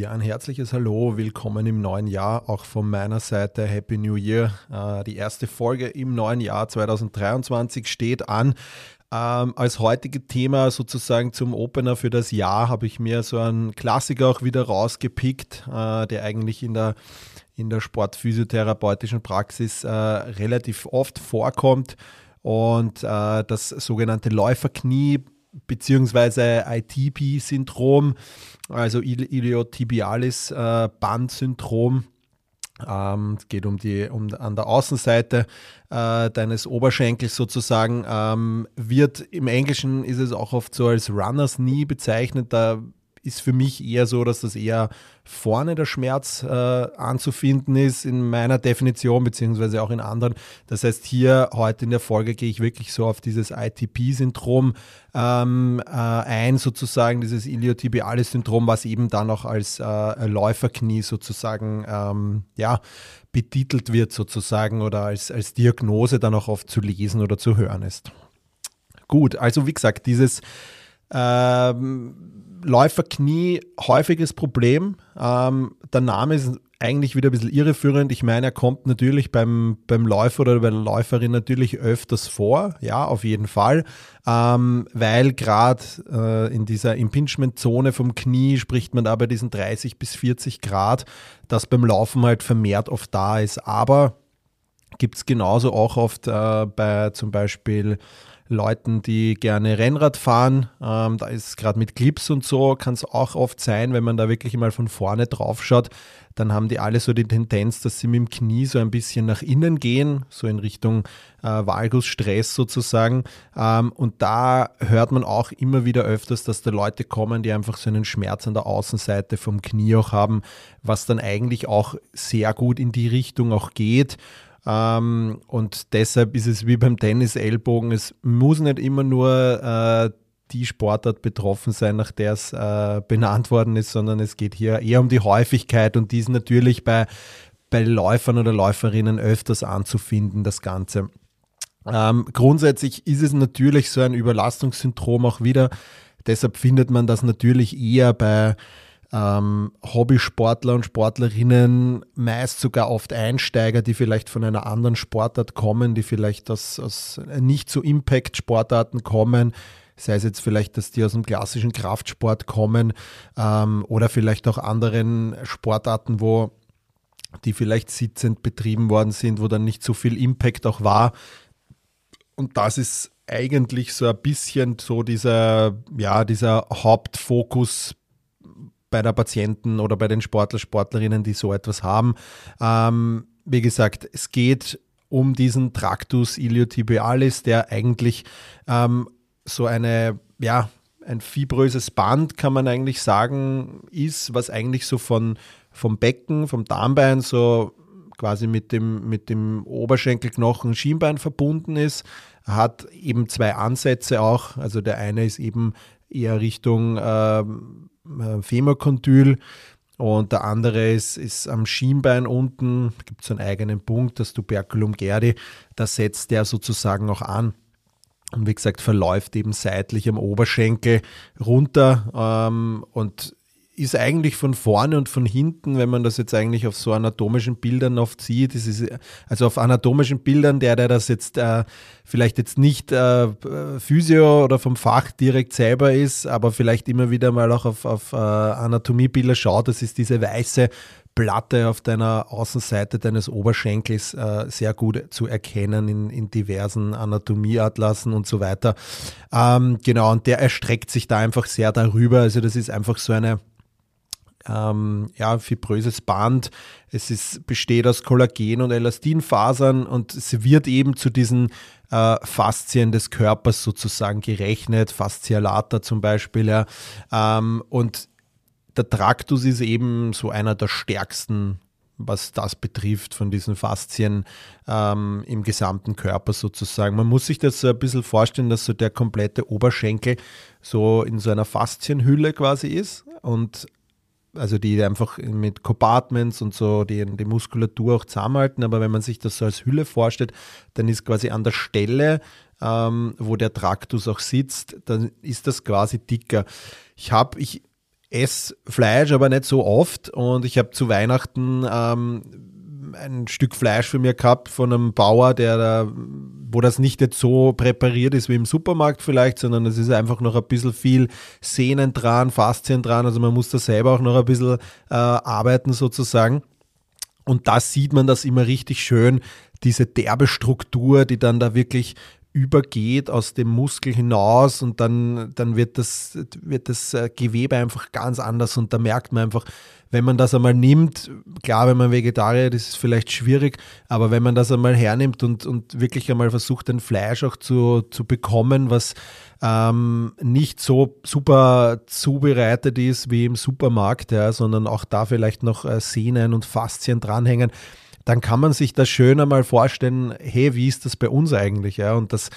Ja, ein herzliches Hallo, willkommen im neuen Jahr, auch von meiner Seite Happy New Year. Äh, die erste Folge im neuen Jahr 2023 steht an. Ähm, als heutige Thema sozusagen zum Opener für das Jahr habe ich mir so einen Klassiker auch wieder rausgepickt, äh, der eigentlich in der, in der sportphysiotherapeutischen Praxis äh, relativ oft vorkommt und äh, das sogenannte Läuferknie beziehungsweise ITP-Syndrom, also Iliotibialis äh. Ähm, es geht um die um an der Außenseite äh, deines Oberschenkels sozusagen. Ähm, wird im Englischen ist es auch oft so als Runners Knee bezeichnet. Da ist für mich eher so, dass das eher vorne der Schmerz äh, anzufinden ist in meiner Definition, beziehungsweise auch in anderen. Das heißt, hier heute in der Folge gehe ich wirklich so auf dieses ITP-Syndrom ähm, äh, ein, sozusagen, dieses Iliotibialis-Syndrom, was eben dann auch als äh, Läuferknie sozusagen ähm, ja, betitelt wird, sozusagen, oder als, als Diagnose dann auch oft zu lesen oder zu hören ist. Gut, also wie gesagt, dieses ähm, Läuferknie häufiges Problem. Ähm, der Name ist eigentlich wieder ein bisschen irreführend. Ich meine, er kommt natürlich beim, beim Läufer oder bei der Läuferin natürlich öfters vor, ja, auf jeden Fall, ähm, weil gerade äh, in dieser Impingement-Zone vom Knie spricht man da bei diesen 30 bis 40 Grad, das beim Laufen halt vermehrt oft da ist. Aber gibt es genauso auch oft äh, bei zum Beispiel Leuten, die gerne Rennrad fahren. Ähm, da ist gerade mit Clips und so, kann es auch oft sein, wenn man da wirklich mal von vorne drauf schaut, dann haben die alle so die Tendenz, dass sie mit dem Knie so ein bisschen nach innen gehen, so in Richtung äh, Valgusstress sozusagen. Ähm, und da hört man auch immer wieder öfters, dass da Leute kommen, die einfach so einen Schmerz an der Außenseite vom Knie auch haben, was dann eigentlich auch sehr gut in die Richtung auch geht. Ähm, und deshalb ist es wie beim Tennis-Ellbogen, es muss nicht immer nur äh, die Sportart betroffen sein, nach der es äh, benannt worden ist, sondern es geht hier eher um die Häufigkeit und die ist natürlich bei, bei Läufern oder Läuferinnen öfters anzufinden, das Ganze. Ähm, grundsätzlich ist es natürlich so ein Überlastungssyndrom auch wieder. Deshalb findet man das natürlich eher bei ähm, Hobbysportler und Sportlerinnen, meist sogar oft Einsteiger, die vielleicht von einer anderen Sportart kommen, die vielleicht aus, aus nicht so Impact-Sportarten kommen, sei es jetzt vielleicht, dass die aus dem klassischen Kraftsport kommen ähm, oder vielleicht auch anderen Sportarten, wo die vielleicht sitzend betrieben worden sind, wo dann nicht so viel Impact auch war. Und das ist eigentlich so ein bisschen so dieser, ja, dieser Hauptfokus bei der Patienten oder bei den Sportler, Sportlerinnen, die so etwas haben. Ähm, wie gesagt, es geht um diesen Tractus iliotibialis, der eigentlich ähm, so eine, ja, ein fibröses Band, kann man eigentlich sagen, ist, was eigentlich so von, vom Becken, vom Darmbein so quasi mit dem, mit dem Oberschenkelknochen Schienbein verbunden ist, hat eben zwei Ansätze auch. Also der eine ist eben eher Richtung äh, Femorkondyl und der andere ist, ist am Schienbein unten, gibt es einen eigenen Punkt, das Tuberculum gerdi, da setzt der sozusagen auch an. Und wie gesagt verläuft eben seitlich am Oberschenkel runter ähm, und ist eigentlich von vorne und von hinten, wenn man das jetzt eigentlich auf so anatomischen Bildern oft sieht, ist also auf anatomischen Bildern, der, der das jetzt äh, vielleicht jetzt nicht äh, Physio oder vom Fach direkt selber ist, aber vielleicht immer wieder mal auch auf, auf äh, Anatomiebilder schaut, das ist diese weiße Platte auf deiner Außenseite deines Oberschenkels äh, sehr gut zu erkennen in, in diversen Anatomieatlassen und so weiter. Ähm, genau, und der erstreckt sich da einfach sehr darüber. Also das ist einfach so eine ähm, ja, fibröses Band. Es ist, besteht aus Kollagen und Elastinfasern und es wird eben zu diesen äh, Faszien des Körpers sozusagen gerechnet, Fascia lata zum Beispiel. Ja. Ähm, und der Traktus ist eben so einer der stärksten was das betrifft, von diesen Faszien ähm, im gesamten Körper sozusagen. Man muss sich das so ein bisschen vorstellen, dass so der komplette Oberschenkel so in so einer Faszienhülle quasi ist und also die einfach mit Compartments und so die, die Muskulatur auch zusammenhalten. Aber wenn man sich das so als Hülle vorstellt, dann ist quasi an der Stelle, ähm, wo der Traktus auch sitzt, dann ist das quasi dicker. Ich habe, ich esse Fleisch, aber nicht so oft und ich habe zu Weihnachten ähm, ein Stück Fleisch für mir gehabt von einem Bauer, der da, wo das nicht jetzt so präpariert ist wie im Supermarkt vielleicht, sondern es ist einfach noch ein bisschen viel Sehnen dran, Faszien dran, also man muss da selber auch noch ein bisschen äh, arbeiten sozusagen. Und da sieht man das immer richtig schön, diese derbe Struktur, die dann da wirklich übergeht aus dem Muskel hinaus und dann, dann wird, das, wird das äh, Gewebe einfach ganz anders und da merkt man einfach, wenn man das einmal nimmt, klar, wenn man Vegetarier ist, ist es vielleicht schwierig, aber wenn man das einmal hernimmt und, und wirklich einmal versucht, ein Fleisch auch zu, zu bekommen, was ähm, nicht so super zubereitet ist wie im Supermarkt, ja, sondern auch da vielleicht noch äh, Sehnen und Faszien dranhängen, dann kann man sich das schön einmal vorstellen, hey, wie ist das bei uns eigentlich? Ja? Und das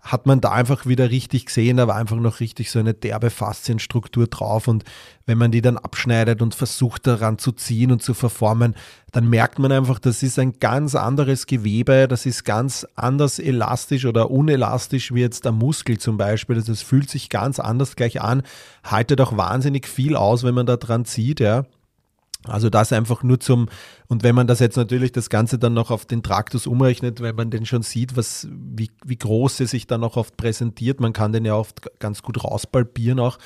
hat man da einfach wieder richtig gesehen, da war einfach noch richtig so eine derbe Faszienstruktur drauf und wenn man die dann abschneidet und versucht daran zu ziehen und zu verformen, dann merkt man einfach, das ist ein ganz anderes Gewebe, das ist ganz anders elastisch oder unelastisch wie jetzt der Muskel zum Beispiel, also es fühlt sich ganz anders gleich an, haltet auch wahnsinnig viel aus, wenn man da dran zieht, ja. Also das einfach nur zum, und wenn man das jetzt natürlich das Ganze dann noch auf den Traktus umrechnet, weil man den schon sieht, was, wie, wie groß er sich dann auch oft präsentiert, man kann den ja oft ganz gut rauspalpieren auch,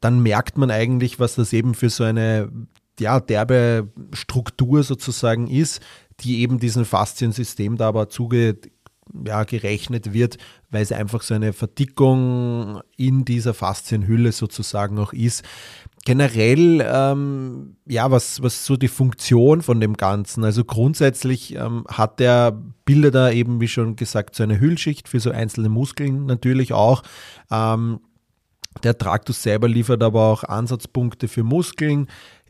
dann merkt man eigentlich, was das eben für so eine, ja, derbe Struktur sozusagen ist, die eben diesem Fasziensystem da aber zuge, ja, gerechnet wird, weil es einfach so eine Verdickung in dieser Faszienhülle sozusagen auch ist generell, ähm, ja, was, was so die Funktion von dem Ganzen. Also grundsätzlich ähm, hat der bildet da eben, wie schon gesagt, so eine Hüllschicht für so einzelne Muskeln natürlich auch. Ähm, der Traktus selber liefert aber auch Ansatzpunkte für Muskeln,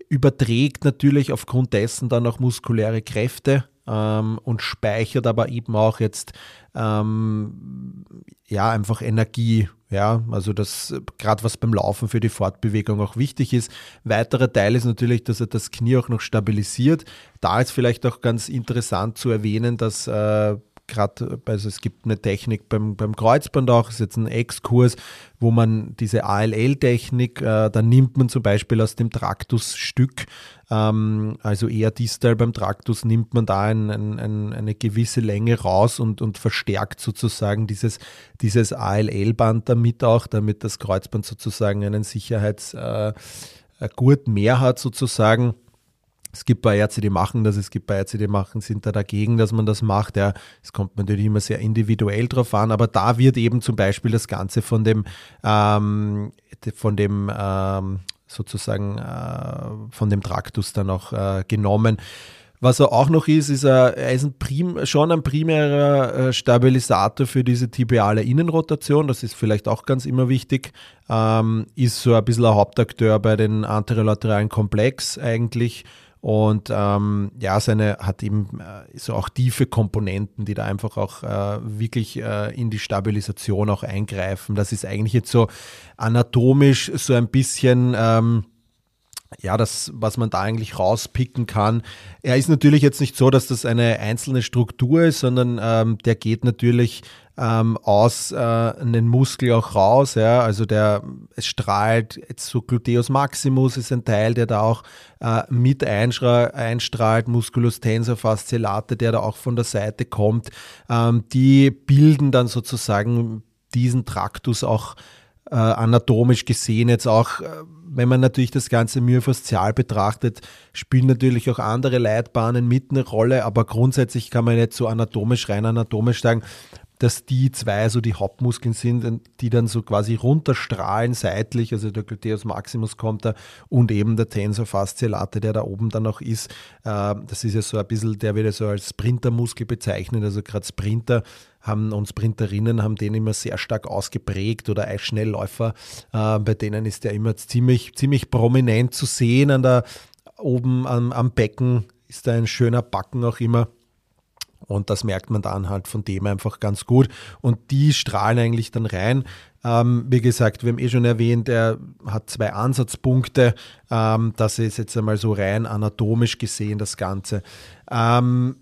überträgt natürlich aufgrund dessen dann auch muskuläre Kräfte ähm, und speichert aber eben auch jetzt ähm, ja einfach Energie. Ja, also das gerade was beim Laufen für die Fortbewegung auch wichtig ist. Weiterer Teil ist natürlich, dass er das Knie auch noch stabilisiert. Da ist vielleicht auch ganz interessant zu erwähnen, dass äh, gerade, also es gibt eine Technik beim, beim Kreuzband auch, ist jetzt ein Exkurs, wo man diese ALL-Technik, äh, da nimmt man zum Beispiel aus dem Traktusstück, ähm, also eher distal beim Traktus, nimmt man da ein, ein, ein, eine gewisse Länge raus und, und verstärkt sozusagen dieses, dieses ALL-Band damit auch, damit das Kreuzband sozusagen einen Sicherheitsgurt äh, mehr hat sozusagen. Es gibt bei Ärzte, die machen das, es gibt bei Ärzte, die machen, sind da dagegen, dass man das macht. Ja, es kommt natürlich immer sehr individuell drauf an, aber da wird eben zum Beispiel das Ganze von dem, ähm, von dem ähm, sozusagen äh, von dem Traktus dann auch äh, genommen. Was er auch noch ist, ist er, ist ein prim, schon ein primärer äh, Stabilisator für diese tibiale Innenrotation. Das ist vielleicht auch ganz immer wichtig. Ähm, ist so ein bisschen ein Hauptakteur bei den anterolateralen Komplex eigentlich und ähm, ja, seine hat eben äh, so auch tiefe Komponenten, die da einfach auch äh, wirklich äh, in die Stabilisation auch eingreifen. Das ist eigentlich jetzt so anatomisch so ein bisschen ähm, ja, das, was man da eigentlich rauspicken kann. Er ist natürlich jetzt nicht so, dass das eine einzelne Struktur ist, sondern ähm, der geht natürlich ähm, aus äh, einem Muskel auch raus. Ja? Also der, es strahlt, jetzt so Gluteus maximus ist ein Teil, der da auch äh, mit einstrahlt, Musculus tensor fasciolate, der da auch von der Seite kommt. Ähm, die bilden dann sozusagen diesen Traktus auch äh, anatomisch gesehen jetzt auch, äh, wenn man natürlich das Ganze myofaszial betrachtet, spielen natürlich auch andere Leitbahnen mit eine Rolle, aber grundsätzlich kann man nicht so anatomisch, rein anatomisch sagen, dass die zwei so die Hauptmuskeln sind, die dann so quasi runterstrahlen seitlich, also der Gluteus maximus kommt da und eben der Tensor fasciolate, der da oben dann noch ist. Äh, das ist ja so ein bisschen, der wird ja so als Sprintermuskel bezeichnet, also gerade Sprinter haben und Sprinterinnen haben den immer sehr stark ausgeprägt oder Eisschnellläufer, äh, bei denen ist der immer ziemlich, ziemlich prominent zu sehen an der oben am, am Becken ist da ein schöner Backen auch immer. Und das merkt man dann halt von dem einfach ganz gut. Und die strahlen eigentlich dann rein. Ähm, wie gesagt, wir haben eh schon erwähnt, er hat zwei Ansatzpunkte. Ähm, das ist jetzt einmal so rein anatomisch gesehen, das Ganze. Ähm,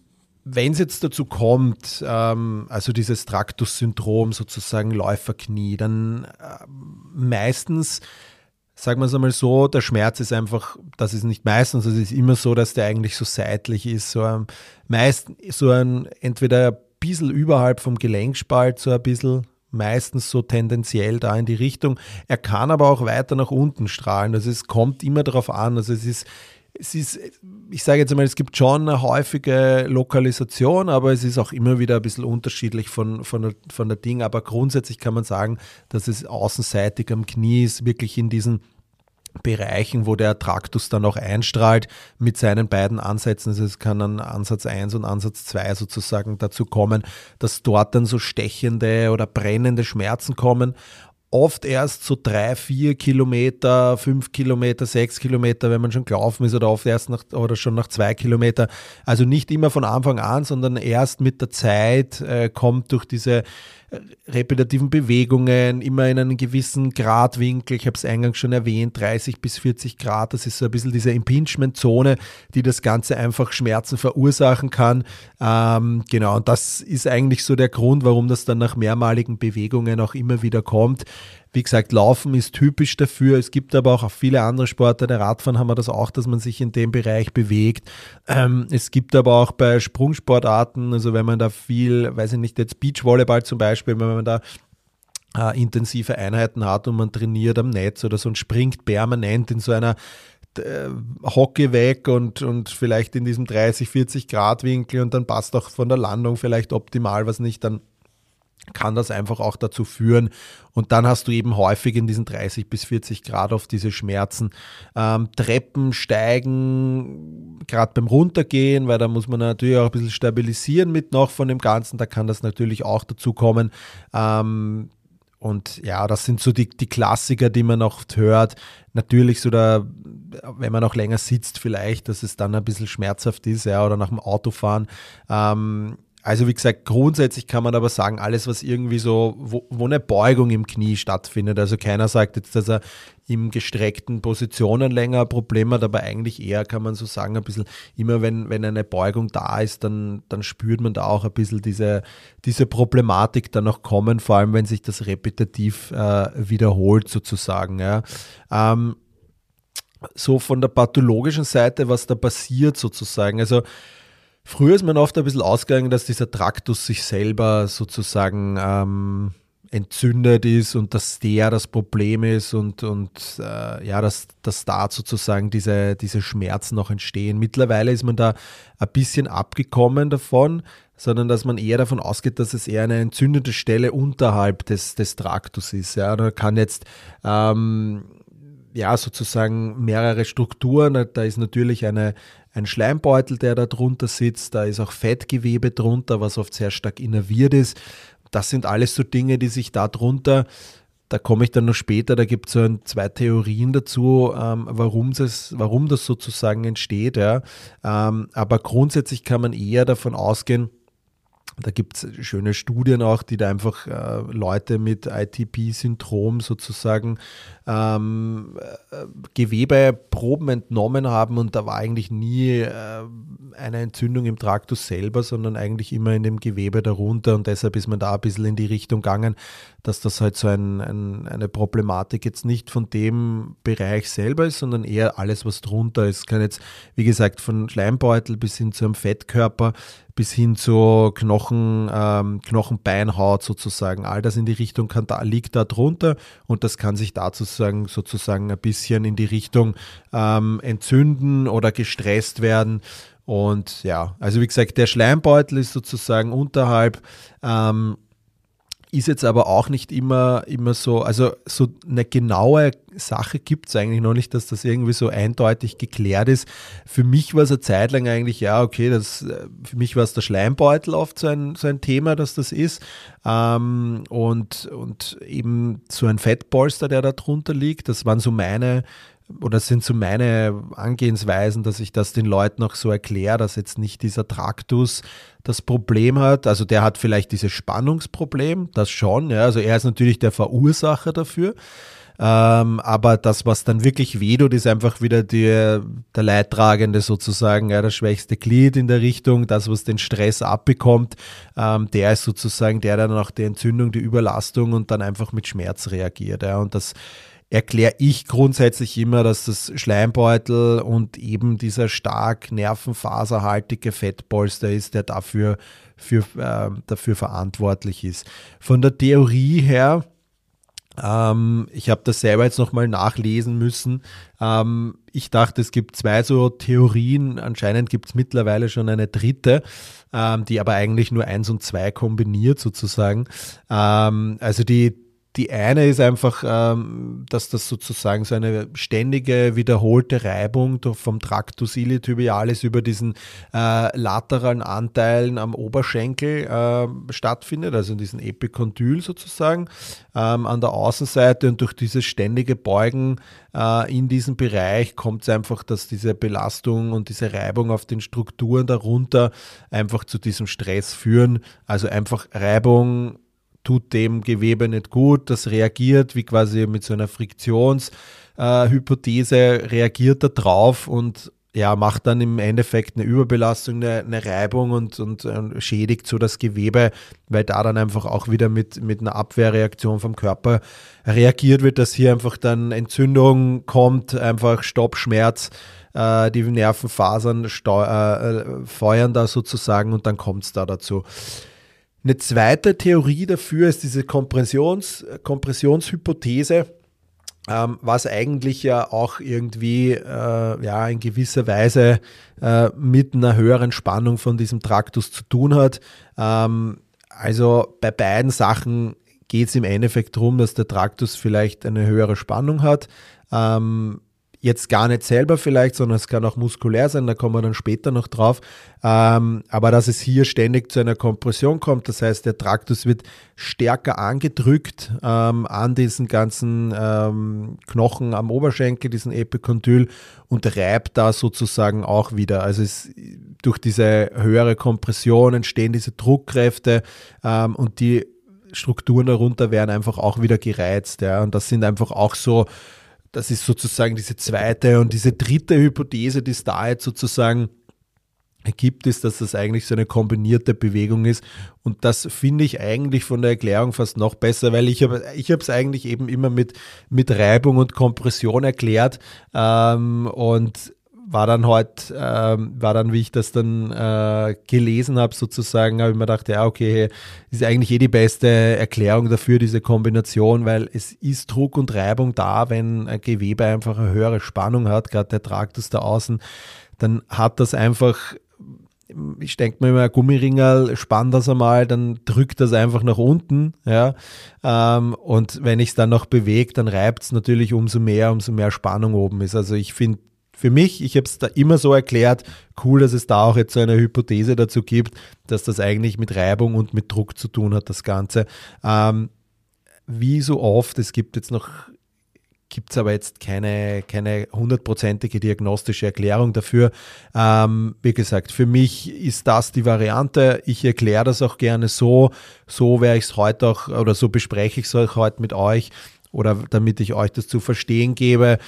wenn es jetzt dazu kommt, ähm, also dieses Traktus-Syndrom sozusagen Läuferknie, dann äh, meistens sagen wir es einmal so, der Schmerz ist einfach, das ist nicht meistens, es ist immer so, dass der eigentlich so seitlich ist, so ein, meist so ein, entweder ein bisschen überhalb vom Gelenkspalt, so ein bisschen, meistens so tendenziell da in die Richtung. Er kann aber auch weiter nach unten strahlen, also es kommt immer darauf an, also es ist, es ist, ich sage jetzt einmal, es gibt schon eine häufige Lokalisation, aber es ist auch immer wieder ein bisschen unterschiedlich von, von, der, von der Ding. Aber grundsätzlich kann man sagen, dass es außenseitig am Knie ist, wirklich in diesen Bereichen, wo der Traktus dann auch einstrahlt mit seinen beiden Ansätzen. Also es kann an Ansatz 1 und Ansatz 2 sozusagen dazu kommen, dass dort dann so stechende oder brennende Schmerzen kommen oft erst so drei, vier Kilometer, fünf Kilometer, sechs Kilometer, wenn man schon gelaufen ist oder oft erst nach oder schon nach zwei Kilometer. Also nicht immer von Anfang an, sondern erst mit der Zeit äh, kommt durch diese repetitiven Bewegungen, immer in einem gewissen Gradwinkel. Ich habe es eingangs schon erwähnt, 30 bis 40 Grad. Das ist so ein bisschen diese Impingement-Zone, die das Ganze einfach Schmerzen verursachen kann. Ähm, genau, und das ist eigentlich so der Grund, warum das dann nach mehrmaligen Bewegungen auch immer wieder kommt. Wie gesagt, Laufen ist typisch dafür. Es gibt aber auch viele andere Sportarten. Der Radfahren haben wir das auch, dass man sich in dem Bereich bewegt. Ähm, es gibt aber auch bei Sprungsportarten, also wenn man da viel, weiß ich nicht, jetzt Beachvolleyball zum Beispiel, wenn man da äh, intensive Einheiten hat und man trainiert am Netz oder so und springt permanent in so einer äh, Hockey weg und, und vielleicht in diesem 30, 40 Grad Winkel und dann passt auch von der Landung vielleicht optimal was nicht, dann kann das einfach auch dazu führen. Und dann hast du eben häufig in diesen 30 bis 40 Grad auf diese Schmerzen. Ähm, Treppen steigen, gerade beim Runtergehen, weil da muss man natürlich auch ein bisschen stabilisieren mit noch von dem Ganzen. Da kann das natürlich auch dazu kommen. Ähm, und ja, das sind so die, die Klassiker, die man oft hört. Natürlich so da, wenn man auch länger sitzt, vielleicht, dass es dann ein bisschen schmerzhaft ist, ja, oder nach dem Autofahren. Ähm, also wie gesagt, grundsätzlich kann man aber sagen, alles, was irgendwie so, wo, wo, eine Beugung im Knie stattfindet. Also keiner sagt jetzt, dass er im gestreckten Positionen länger ein Problem hat, aber eigentlich eher kann man so sagen, ein bisschen, immer wenn, wenn eine Beugung da ist, dann, dann spürt man da auch ein bisschen diese, diese Problematik dann noch kommen, vor allem wenn sich das repetitiv äh, wiederholt sozusagen. Ja. Ähm, so von der pathologischen Seite, was da passiert sozusagen. Also Früher ist man oft ein bisschen ausgegangen, dass dieser Traktus sich selber sozusagen ähm, entzündet ist und dass der das Problem ist und, und äh, ja, dass, dass da sozusagen diese, diese Schmerzen noch entstehen. Mittlerweile ist man da ein bisschen abgekommen davon, sondern dass man eher davon ausgeht, dass es eher eine entzündete Stelle unterhalb des, des Traktus ist. Ja, da kann jetzt ähm, ja sozusagen mehrere Strukturen, da ist natürlich eine, ein Schleimbeutel, der da drunter sitzt, da ist auch Fettgewebe drunter, was oft sehr stark innerviert ist. Das sind alles so Dinge, die sich da drunter da komme ich dann noch später, da gibt es so zwei Theorien dazu, ähm, warum, das, warum das sozusagen entsteht. Ja. Ähm, aber grundsätzlich kann man eher davon ausgehen, da gibt es schöne Studien auch, die da einfach äh, Leute mit ITP-Syndrom sozusagen ähm, äh, Gewebeproben entnommen haben und da war eigentlich nie äh, eine Entzündung im Traktus selber, sondern eigentlich immer in dem Gewebe darunter und deshalb ist man da ein bisschen in die Richtung gegangen, dass das halt so ein, ein, eine Problematik jetzt nicht von dem Bereich selber ist, sondern eher alles, was drunter ist. Kann jetzt, wie gesagt, von Schleimbeutel bis hin zu einem Fettkörper bis hin zur Knochen, ähm, Knochenbeinhaut sozusagen. All das in die Richtung kann, da, liegt da drunter und das kann sich dazu sagen, sozusagen ein bisschen in die Richtung ähm, entzünden oder gestresst werden. Und ja, also wie gesagt, der Schleimbeutel ist sozusagen unterhalb. Ähm, ist jetzt aber auch nicht immer, immer so, also so eine genaue Sache gibt es eigentlich noch nicht, dass das irgendwie so eindeutig geklärt ist. Für mich war es eine Zeit lang eigentlich, ja, okay, das, für mich war es der Schleimbeutel oft so ein, so ein Thema, dass das ist. Ähm, und, und eben so ein Fettpolster, der da drunter liegt, das waren so meine oder sind so meine Angehensweisen, dass ich das den Leuten auch so erkläre, dass jetzt nicht dieser Traktus das Problem hat. Also der hat vielleicht dieses Spannungsproblem, das schon. Ja. Also er ist natürlich der Verursacher dafür. Ähm, aber das, was dann wirklich wehtut, ist einfach wieder die, der Leidtragende sozusagen, ja, das schwächste Glied in der Richtung, das, was den Stress abbekommt, ähm, der ist sozusagen der, der dann auch die Entzündung, die Überlastung und dann einfach mit Schmerz reagiert. Ja. Und das erkläre ich grundsätzlich immer, dass das Schleimbeutel und eben dieser stark nervenfaserhaltige Fettpolster ist, der dafür, für, äh, dafür verantwortlich ist. Von der Theorie her, ähm, ich habe das selber jetzt nochmal nachlesen müssen. Ähm, ich dachte, es gibt zwei so Theorien. Anscheinend gibt es mittlerweile schon eine dritte, ähm, die aber eigentlich nur eins und zwei kombiniert sozusagen. Ähm, also die die eine ist einfach, ähm, dass das sozusagen so eine ständige, wiederholte Reibung vom Tractus iliotibialis über diesen äh, lateralen Anteilen am Oberschenkel äh, stattfindet, also in diesen Epikondyl sozusagen ähm, an der Außenseite und durch dieses ständige Beugen äh, in diesem Bereich kommt es einfach, dass diese Belastung und diese Reibung auf den Strukturen darunter einfach zu diesem Stress führen. Also einfach Reibung tut dem Gewebe nicht gut, das reagiert wie quasi mit so einer Friktionshypothese, äh, reagiert da drauf und ja, macht dann im Endeffekt eine Überbelastung, eine, eine Reibung und, und, und, schädigt so das Gewebe, weil da dann einfach auch wieder mit, mit einer Abwehrreaktion vom Körper reagiert wird, dass hier einfach dann Entzündung kommt, einfach Stoppschmerz, äh, die Nervenfasern äh, feuern da sozusagen und dann kommt es da dazu. Eine zweite Theorie dafür ist diese Kompressions, Kompressionshypothese, ähm, was eigentlich ja auch irgendwie äh, ja, in gewisser Weise äh, mit einer höheren Spannung von diesem Traktus zu tun hat. Ähm, also bei beiden Sachen geht es im Endeffekt darum, dass der Traktus vielleicht eine höhere Spannung hat. Ähm, jetzt gar nicht selber vielleicht, sondern es kann auch muskulär sein, da kommen wir dann später noch drauf. Ähm, aber dass es hier ständig zu einer Kompression kommt, das heißt, der Traktus wird stärker angedrückt ähm, an diesen ganzen ähm, Knochen am Oberschenkel, diesen Epikondyl und reibt da sozusagen auch wieder. Also es, durch diese höhere Kompression entstehen diese Druckkräfte ähm, und die Strukturen darunter werden einfach auch wieder gereizt. Ja. Und das sind einfach auch so das ist sozusagen diese zweite und diese dritte Hypothese, die es da jetzt sozusagen gibt, ist, dass das eigentlich so eine kombinierte Bewegung ist. Und das finde ich eigentlich von der Erklärung fast noch besser, weil ich habe ich es eigentlich eben immer mit, mit Reibung und Kompression erklärt. Ähm, und war dann heute, ähm, war dann, wie ich das dann äh, gelesen habe, sozusagen, habe ich mir gedacht, ja, okay, ist eigentlich eh die beste Erklärung dafür, diese Kombination, weil es ist Druck und Reibung da, wenn ein Gewebe einfach eine höhere Spannung hat, gerade der Traktus da außen, dann hat das einfach ich denke mir immer, ein Gummiringel, spann das einmal, dann drückt das einfach nach unten, ja. Ähm, und wenn ich es dann noch bewege, dann reibt es natürlich umso mehr, umso mehr Spannung oben ist. Also ich finde, für mich, ich habe es da immer so erklärt, cool, dass es da auch jetzt so eine Hypothese dazu gibt, dass das eigentlich mit Reibung und mit Druck zu tun hat, das Ganze. Ähm, wie so oft, es gibt jetzt noch, gibt es aber jetzt keine, keine hundertprozentige diagnostische Erklärung dafür. Ähm, wie gesagt, für mich ist das die Variante. Ich erkläre das auch gerne so. So werde ich es heute auch, oder so bespreche ich es heute mit euch oder damit ich euch das zu verstehen gebe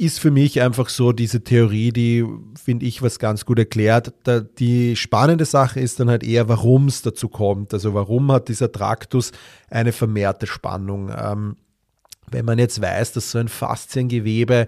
ist für mich einfach so diese Theorie, die finde ich was ganz gut erklärt. Da, die spannende Sache ist dann halt eher, warum es dazu kommt. Also warum hat dieser Traktus eine vermehrte Spannung? Ähm, wenn man jetzt weiß, dass so ein Fasziengewebe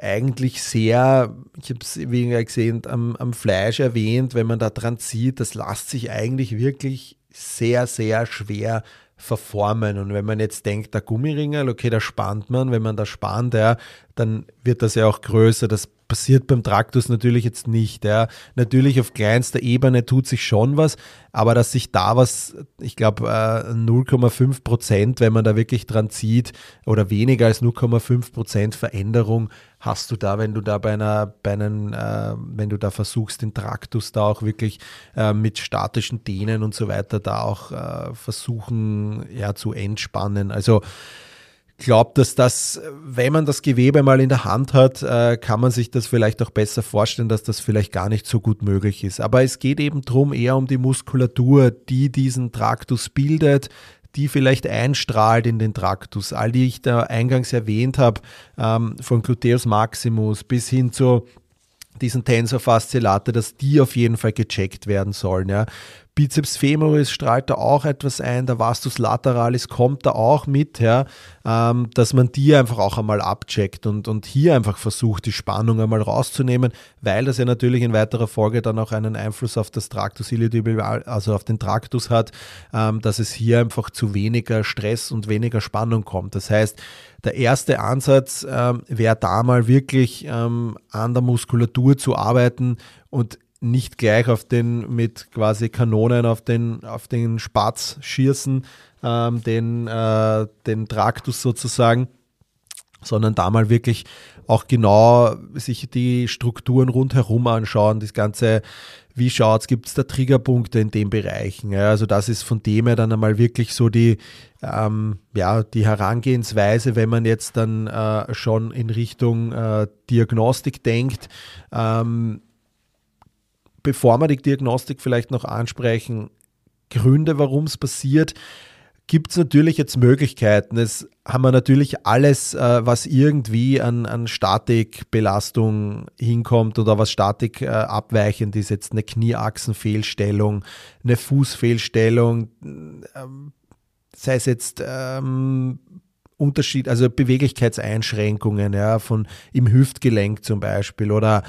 eigentlich sehr, ich habe es wie gesehen, am, am Fleisch erwähnt, wenn man da dran zieht, das lässt sich eigentlich wirklich sehr, sehr schwer verformen. Und wenn man jetzt denkt, der Gummiringel, okay, da spannt man, wenn man da spannt, ja, dann wird das ja auch größer. Das passiert beim Traktus natürlich jetzt nicht. Ja. Natürlich auf kleinster Ebene tut sich schon was, aber dass sich da was, ich glaube, 0,5 Prozent, wenn man da wirklich dran zieht, oder weniger als 0,5 Prozent Veränderung hast du da, wenn du da bei einer, bei einem, äh, wenn du da versuchst, den Traktus da auch wirklich äh, mit statischen Dehnen und so weiter da auch äh, versuchen ja, zu entspannen. Also glaube, dass das, wenn man das Gewebe mal in der Hand hat, äh, kann man sich das vielleicht auch besser vorstellen, dass das vielleicht gar nicht so gut möglich ist. Aber es geht eben darum, eher um die Muskulatur, die diesen Traktus bildet, die vielleicht einstrahlt in den Traktus. All die ich da eingangs erwähnt habe, ähm, von Gluteus maximus bis hin zu diesen Tensor fasciolate, dass die auf jeden Fall gecheckt werden sollen. Ja. Bizeps femoris strahlt da auch etwas ein, der Vastus lateralis kommt da auch mit, ja, ähm, dass man die einfach auch einmal abcheckt und, und hier einfach versucht, die Spannung einmal rauszunehmen, weil das ja natürlich in weiterer Folge dann auch einen Einfluss auf das Traktus iliotibial, also auf den Traktus hat, ähm, dass es hier einfach zu weniger Stress und weniger Spannung kommt. Das heißt, der erste Ansatz ähm, wäre da mal wirklich ähm, an der Muskulatur zu arbeiten und nicht gleich auf den mit quasi Kanonen auf den, auf den Spatz schießen, ähm, den, äh, den Traktus sozusagen, sondern da mal wirklich auch genau sich die Strukturen rundherum anschauen, das ganze, wie schaut es, gibt es da Triggerpunkte in den Bereichen. Ja, also das ist von dem her dann einmal wirklich so die, ähm, ja, die Herangehensweise, wenn man jetzt dann äh, schon in Richtung äh, Diagnostik denkt. Ähm, bevor wir die Diagnostik vielleicht noch ansprechen, Gründe, warum es passiert, gibt es natürlich jetzt Möglichkeiten. Es haben wir natürlich alles, äh, was irgendwie an, an Statikbelastung hinkommt oder was Statik äh, abweichend ist, jetzt eine Knieachsenfehlstellung, eine Fußfehlstellung, ähm, sei es jetzt ähm, Unterschied, also Beweglichkeitseinschränkungen, ja, von im Hüftgelenk zum Beispiel oder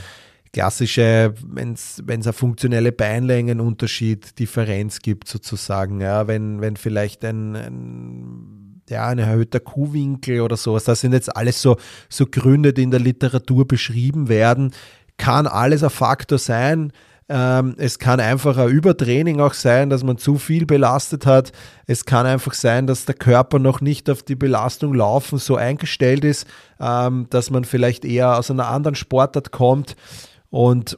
klassische, wenn es eine funktionelle Beinlängenunterschied, Differenz gibt sozusagen, ja, wenn, wenn vielleicht ein, ein ja, ein erhöhter Kuhwinkel oder sowas, das sind jetzt alles so, so Gründe, die in der Literatur beschrieben werden, kann alles ein Faktor sein. Ähm, es kann einfach ein Übertraining auch sein, dass man zu viel belastet hat. Es kann einfach sein, dass der Körper noch nicht auf die Belastung laufen so eingestellt ist, ähm, dass man vielleicht eher aus einer anderen Sportart kommt und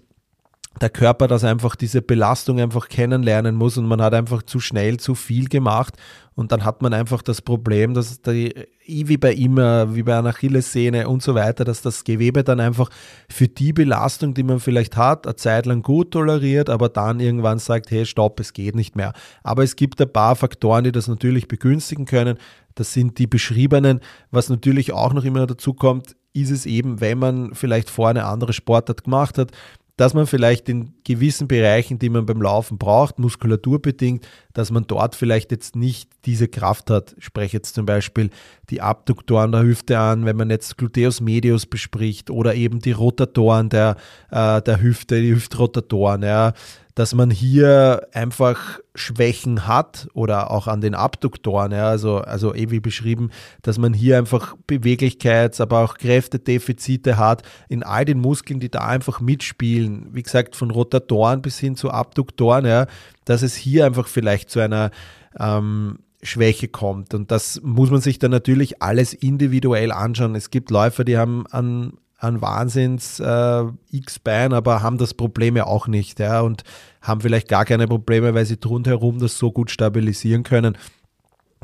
der Körper das einfach diese Belastung einfach kennenlernen muss und man hat einfach zu schnell zu viel gemacht und dann hat man einfach das Problem, dass die, wie bei immer, wie bei einer Achillessehne und so weiter, dass das Gewebe dann einfach für die Belastung, die man vielleicht hat, eine Zeit lang gut toleriert, aber dann irgendwann sagt, hey, stopp, es geht nicht mehr. Aber es gibt ein paar Faktoren, die das natürlich begünstigen können. Das sind die beschriebenen. Was natürlich auch noch immer dazu kommt, ist es eben, wenn man vielleicht vorher eine andere Sportart gemacht hat, dass man vielleicht in gewissen Bereichen, die man beim Laufen braucht, muskulaturbedingt, dass man dort vielleicht jetzt nicht diese Kraft hat. Ich spreche jetzt zum Beispiel die Abduktoren der Hüfte an, wenn man jetzt Gluteus medius bespricht oder eben die Rotatoren der, äh, der Hüfte, die Hüftrotatoren. Ja dass man hier einfach Schwächen hat oder auch an den Abduktoren, ja, also, also eh wie beschrieben, dass man hier einfach Beweglichkeits-, aber auch Kräftedefizite hat in all den Muskeln, die da einfach mitspielen. Wie gesagt, von Rotatoren bis hin zu Abduktoren, ja, dass es hier einfach vielleicht zu einer ähm, Schwäche kommt. Und das muss man sich dann natürlich alles individuell anschauen. Es gibt Läufer, die haben an an Wahnsinns äh, X-Bein, aber haben das Problem ja auch nicht ja, und haben vielleicht gar keine Probleme, weil sie rundherum das so gut stabilisieren können.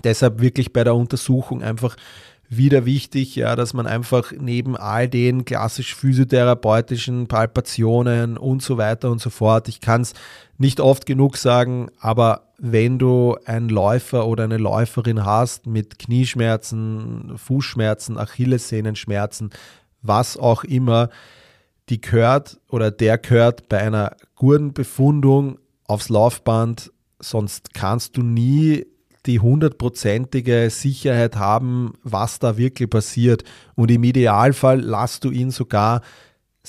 Deshalb wirklich bei der Untersuchung einfach wieder wichtig, ja, dass man einfach neben all den klassisch physiotherapeutischen Palpationen und so weiter und so fort, ich kann es nicht oft genug sagen, aber wenn du einen Läufer oder eine Läuferin hast mit Knieschmerzen, Fußschmerzen, Achillessehnenschmerzen, was auch immer, die gehört oder der gehört bei einer guten Befundung aufs Laufband, sonst kannst du nie die hundertprozentige Sicherheit haben, was da wirklich passiert. Und im Idealfall lass du ihn sogar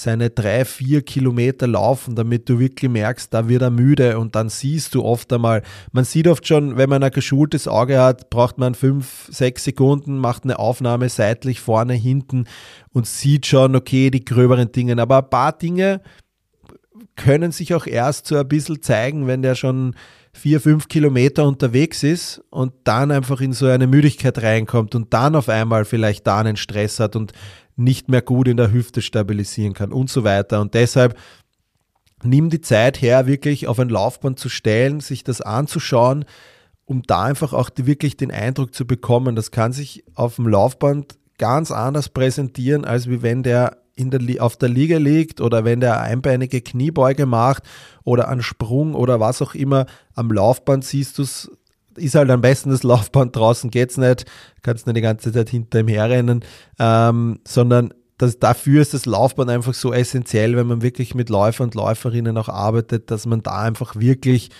seine drei, vier Kilometer laufen, damit du wirklich merkst, da wird er müde und dann siehst du oft einmal, man sieht oft schon, wenn man ein geschultes Auge hat, braucht man fünf, sechs Sekunden, macht eine Aufnahme seitlich, vorne, hinten und sieht schon, okay, die gröberen Dinge. Aber ein paar Dinge können sich auch erst so ein bisschen zeigen, wenn der schon vier, fünf Kilometer unterwegs ist und dann einfach in so eine Müdigkeit reinkommt und dann auf einmal vielleicht da einen Stress hat und nicht mehr gut in der Hüfte stabilisieren kann und so weiter. Und deshalb nimm die Zeit her, wirklich auf ein Laufband zu stellen, sich das anzuschauen um da einfach auch die, wirklich den Eindruck zu bekommen, das kann sich auf dem Laufband ganz anders präsentieren, als wie wenn der der, auf der Liege liegt oder wenn der einbeinige Kniebeuge macht oder einen Sprung oder was auch immer. Am Laufband siehst du es, ist halt am besten das Laufband draußen, geht es nicht, kannst nicht die ganze Zeit hinter ihm herrennen, ähm, sondern das, dafür ist das Laufband einfach so essentiell, wenn man wirklich mit Läufer und Läuferinnen auch arbeitet, dass man da einfach wirklich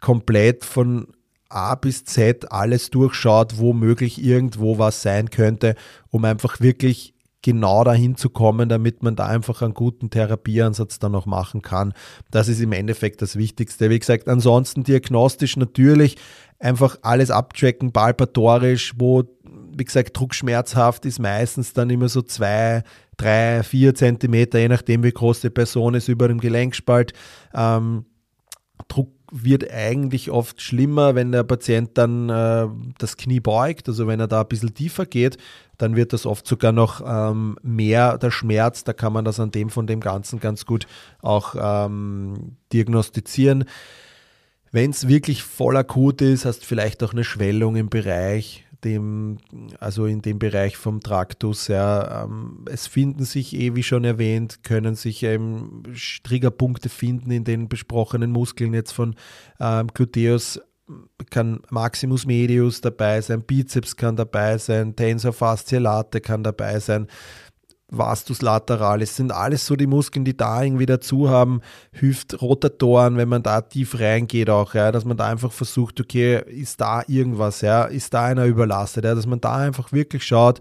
komplett von A bis Z alles durchschaut, wo möglich irgendwo was sein könnte, um einfach wirklich genau dahin zu kommen, damit man da einfach einen guten Therapieansatz dann noch machen kann. Das ist im Endeffekt das Wichtigste. Wie gesagt, ansonsten diagnostisch natürlich einfach alles abchecken, palpatorisch, wo, wie gesagt, druckschmerzhaft ist meistens dann immer so zwei, drei, vier Zentimeter, je nachdem wie groß die Person ist, über dem Gelenkspalt. Ähm, Druck wird eigentlich oft schlimmer, wenn der Patient dann äh, das Knie beugt, also wenn er da ein bisschen tiefer geht, dann wird das oft sogar noch ähm, mehr der Schmerz, da kann man das an dem von dem Ganzen ganz gut auch ähm, diagnostizieren. Wenn es wirklich voll akut ist, hast vielleicht auch eine Schwellung im Bereich, dem, also in dem Bereich vom Traktus. Ja, ähm, es finden sich, eh wie schon erwähnt, können sich ähm, Triggerpunkte finden in den besprochenen Muskeln jetzt von ähm, Gluteus kann Maximus Medius dabei sein, Bizeps kann dabei sein, Tensor fasciolate kann dabei sein. Vastus lateralis sind alles so die Muskeln, die da irgendwie dazu haben, Hüftrotatoren, wenn man da tief reingeht auch, ja, dass man da einfach versucht, okay, ist da irgendwas, ja, ist da einer überlastet, ja, dass man da einfach wirklich schaut,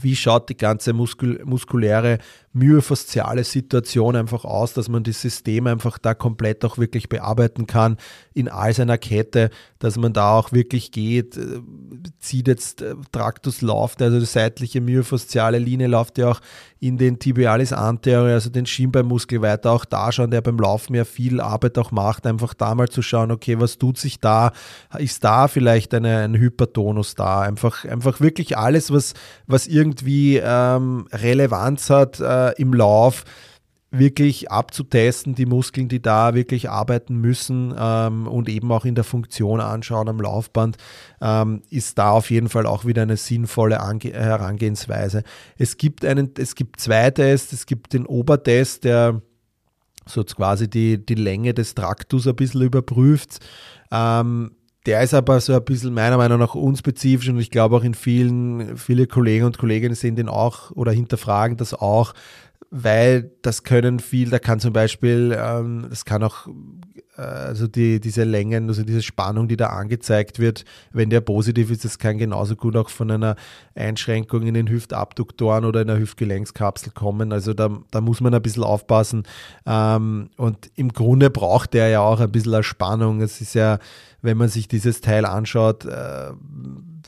wie schaut die ganze muskul muskuläre myofasziale Situation einfach aus, dass man das System einfach da komplett auch wirklich bearbeiten kann in all seiner Kette, dass man da auch wirklich geht, äh, zieht jetzt äh, Traktus läuft, also die seitliche myofasziale Linie läuft ja auch in den Tibialis anterior, also den Schienbeinmuskel weiter, auch da schauen, der beim Laufen ja viel Arbeit auch macht, einfach da mal zu schauen, okay, was tut sich da, ist da vielleicht eine, ein Hypertonus da, einfach, einfach wirklich alles, was, was irgendwie ähm, Relevanz hat, äh, äh, im Lauf wirklich abzutesten, die Muskeln, die da wirklich arbeiten müssen ähm, und eben auch in der Funktion anschauen am Laufband, ähm, ist da auf jeden Fall auch wieder eine sinnvolle Ange Herangehensweise. Es gibt einen, es gibt zwei Tests, es gibt den Obertest, der so quasi die, die Länge des Traktus ein bisschen überprüft. Ähm, der ist aber so ein bisschen meiner Meinung nach unspezifisch und ich glaube auch in vielen, viele Kollegen und Kolleginnen sehen den auch oder hinterfragen das auch, weil das können viel, da kann zum Beispiel, ähm, das kann auch, also die, diese Längen, also diese Spannung, die da angezeigt wird, wenn der positiv ist, das kann genauso gut auch von einer Einschränkung in den Hüftabduktoren oder in der Hüftgelenkskapsel kommen. Also da, da muss man ein bisschen aufpassen. Ähm, und im Grunde braucht der ja auch ein bisschen eine Spannung. Es ist ja, wenn man sich dieses Teil anschaut, äh,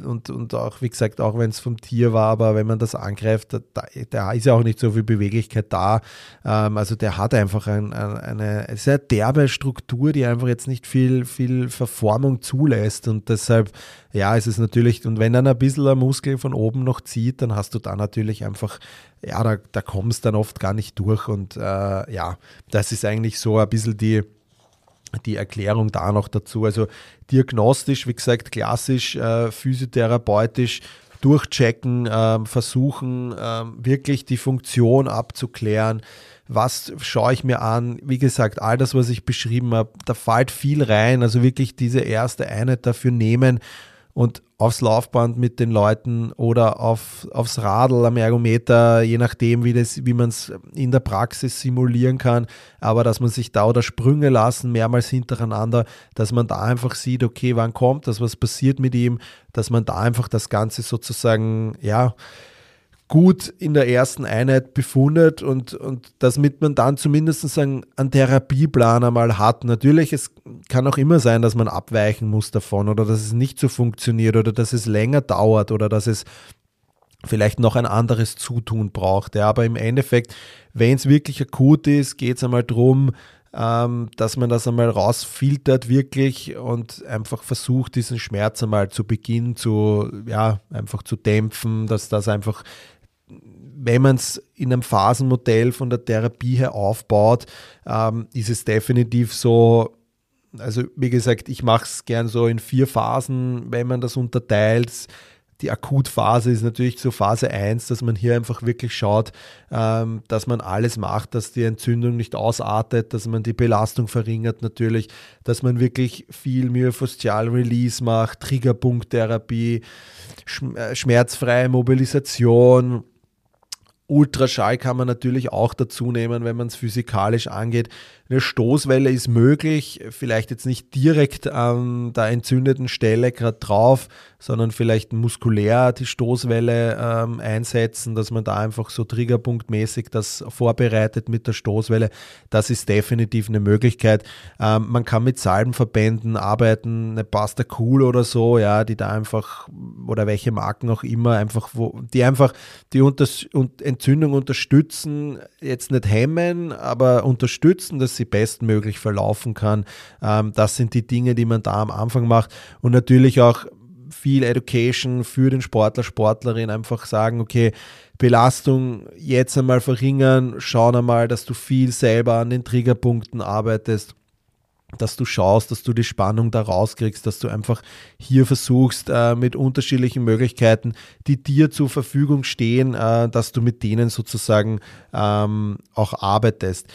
und, und auch, wie gesagt, auch wenn es vom Tier war, aber wenn man das angreift, da, da ist ja auch nicht so viel Beweglichkeit da. Ähm, also der hat einfach ein, ein, eine sehr derbe Struktur, die einfach jetzt nicht viel, viel Verformung zulässt und deshalb, ja, ist es natürlich, und wenn dann ein bisschen ein Muskel von oben noch zieht, dann hast du da natürlich einfach, ja, da, da kommst dann oft gar nicht durch und äh, ja, das ist eigentlich so ein bisschen die, die Erklärung da noch dazu. Also diagnostisch, wie gesagt, klassisch, äh, physiotherapeutisch durchchecken, äh, versuchen äh, wirklich die Funktion abzuklären. Was schaue ich mir an? Wie gesagt, all das, was ich beschrieben habe, da fällt viel rein. Also wirklich diese erste Einheit dafür nehmen und aufs Laufband mit den Leuten oder auf, aufs Radl am Ergometer, je nachdem, wie, wie man es in der Praxis simulieren kann, aber dass man sich da oder Sprünge lassen, mehrmals hintereinander, dass man da einfach sieht, okay, wann kommt das, was passiert mit ihm, dass man da einfach das Ganze sozusagen, ja, gut in der ersten Einheit befundet und, und damit man dann zumindest einen, einen Therapieplan einmal hat. Natürlich, es kann auch immer sein, dass man abweichen muss davon oder dass es nicht so funktioniert oder dass es länger dauert oder dass es vielleicht noch ein anderes Zutun braucht. Ja, aber im Endeffekt, wenn es wirklich akut ist, geht es einmal darum, ähm, dass man das einmal rausfiltert wirklich und einfach versucht, diesen Schmerz einmal zu Beginn zu, ja, einfach zu dämpfen, dass das einfach wenn man es in einem Phasenmodell von der Therapie her aufbaut, ähm, ist es definitiv so, Also wie gesagt, ich mache es gern so in vier Phasen, wenn man das unterteilt. Die Akutphase ist natürlich so Phase 1, dass man hier einfach wirklich schaut, ähm, dass man alles macht, dass die Entzündung nicht ausartet, dass man die Belastung verringert natürlich, dass man wirklich viel Myofascial Release macht, Triggerpunkttherapie, äh, schmerzfreie Mobilisation, Ultraschall kann man natürlich auch dazu nehmen, wenn man es physikalisch angeht. Eine Stoßwelle ist möglich, vielleicht jetzt nicht direkt an der entzündeten Stelle gerade drauf, sondern vielleicht muskulär die Stoßwelle ähm, einsetzen, dass man da einfach so triggerpunktmäßig das vorbereitet mit der Stoßwelle. Das ist definitiv eine Möglichkeit. Ähm, man kann mit Salbenverbänden arbeiten, eine Pasta Cool oder so, ja, die da einfach oder welche Marken auch immer einfach, wo, die einfach die unter, Entzündung unterstützen, jetzt nicht hemmen, aber unterstützen, dass sie bestmöglich verlaufen kann. Ähm, das sind die Dinge, die man da am Anfang macht und natürlich auch viel Education für den Sportler, Sportlerin, einfach sagen, okay, Belastung jetzt einmal verringern, schauen einmal, dass du viel selber an den Triggerpunkten arbeitest dass du schaust, dass du die Spannung da rauskriegst, dass du einfach hier versuchst, äh, mit unterschiedlichen Möglichkeiten, die dir zur Verfügung stehen, äh, dass du mit denen sozusagen ähm, auch arbeitest.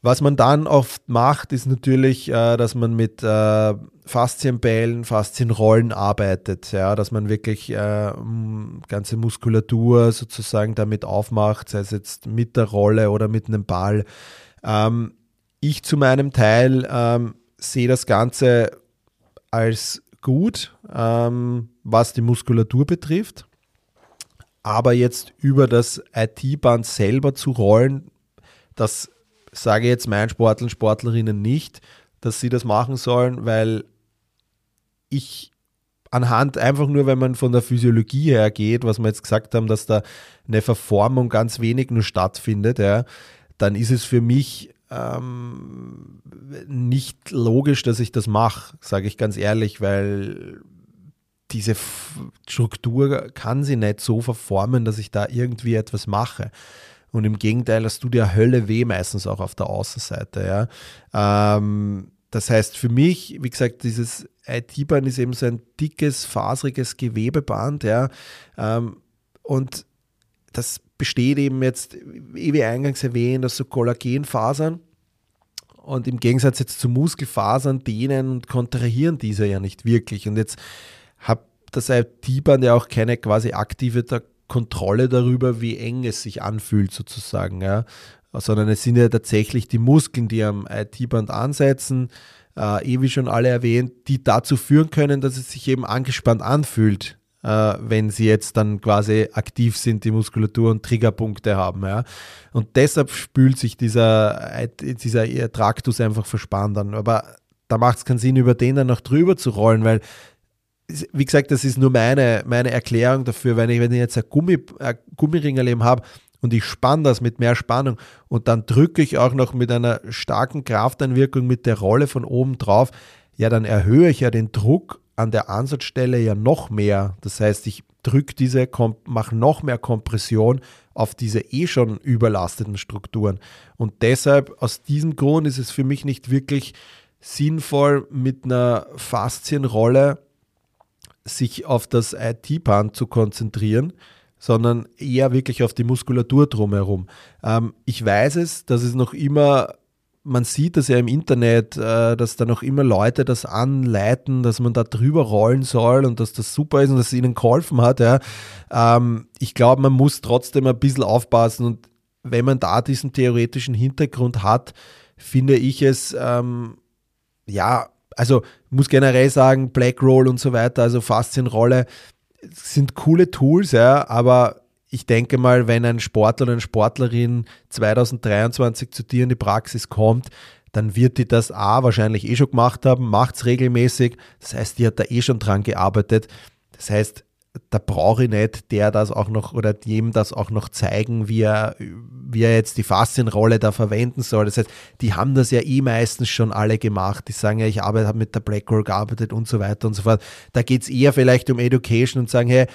Was man dann oft macht, ist natürlich, äh, dass man mit äh, Faszienbällen, Faszienrollen arbeitet, ja, dass man wirklich äh, ganze Muskulatur sozusagen damit aufmacht, sei es jetzt mit der Rolle oder mit einem Ball. Ähm, ich zu meinem Teil ähm, sehe das Ganze als gut, ähm, was die Muskulatur betrifft. Aber jetzt über das IT-Band selber zu rollen, das sage jetzt meinen Sportlern, Sportlerinnen nicht, dass sie das machen sollen, weil ich anhand einfach nur, wenn man von der Physiologie her geht, was wir jetzt gesagt haben, dass da eine Verformung ganz wenig nur stattfindet, ja, dann ist es für mich ähm, nicht logisch, dass ich das mache, sage ich ganz ehrlich, weil diese Struktur kann sie nicht so verformen, dass ich da irgendwie etwas mache. Und im Gegenteil, das tut ja Hölle weh meistens auch auf der Außenseite. Ja. Ähm, das heißt für mich, wie gesagt, dieses IT-Band ist eben so ein dickes, faseriges Gewebeband. Ja. Ähm, und das besteht eben jetzt, wie eingangs erwähnt, aus so Kollagenfasern. Und im Gegensatz jetzt zu Muskelfasern dehnen und kontrahieren diese ja nicht wirklich. Und jetzt hat das IT-Band ja auch keine quasi aktive Kontrolle darüber, wie eng es sich anfühlt sozusagen. Ja. Sondern es sind ja tatsächlich die Muskeln, die am IT-Band ansetzen, äh, eh wie schon alle erwähnt, die dazu führen können, dass es sich eben angespannt anfühlt wenn sie jetzt dann quasi aktiv sind, die Muskulatur und Triggerpunkte haben. Ja. Und deshalb spült sich dieser, dieser Traktus einfach verspannt an. Aber da macht es keinen Sinn, über den dann noch drüber zu rollen, weil wie gesagt, das ist nur meine, meine Erklärung dafür, wenn ich, wenn ich jetzt ein, Gummi, ein Gummiringerleben habe und ich spanne das mit mehr Spannung und dann drücke ich auch noch mit einer starken Krafteinwirkung mit der Rolle von oben drauf, ja, dann erhöhe ich ja den Druck an der Ansatzstelle ja noch mehr. Das heißt, ich drücke diese, mache noch mehr Kompression auf diese eh schon überlasteten Strukturen. Und deshalb, aus diesem Grund ist es für mich nicht wirklich sinnvoll, mit einer Faszienrolle sich auf das IT-Band zu konzentrieren, sondern eher wirklich auf die Muskulatur drumherum. Ähm, ich weiß es, dass es noch immer man sieht das ja im Internet, äh, dass da noch immer Leute das anleiten, dass man da drüber rollen soll und dass das super ist und dass es ihnen geholfen hat. Ja. Ähm, ich glaube, man muss trotzdem ein bisschen aufpassen und wenn man da diesen theoretischen Hintergrund hat, finde ich es, ähm, ja, also muss generell sagen, Black Roll und so weiter, also Faszienrolle, sind coole Tools, ja, aber ich denke mal, wenn ein Sportler oder eine Sportlerin 2023 zu dir in die Praxis kommt, dann wird die das A wahrscheinlich eh schon gemacht haben, macht es regelmäßig. Das heißt, die hat da eh schon dran gearbeitet. Das heißt, da brauche ich nicht der das auch noch oder dem das auch noch zeigen, wie er, wie er jetzt die Faszienrolle da verwenden soll. Das heißt, die haben das ja eh meistens schon alle gemacht. Die sagen ja, ich arbeite, habe mit der Blackroll gearbeitet und so weiter und so fort. Da geht es eher vielleicht um Education und sagen, hey,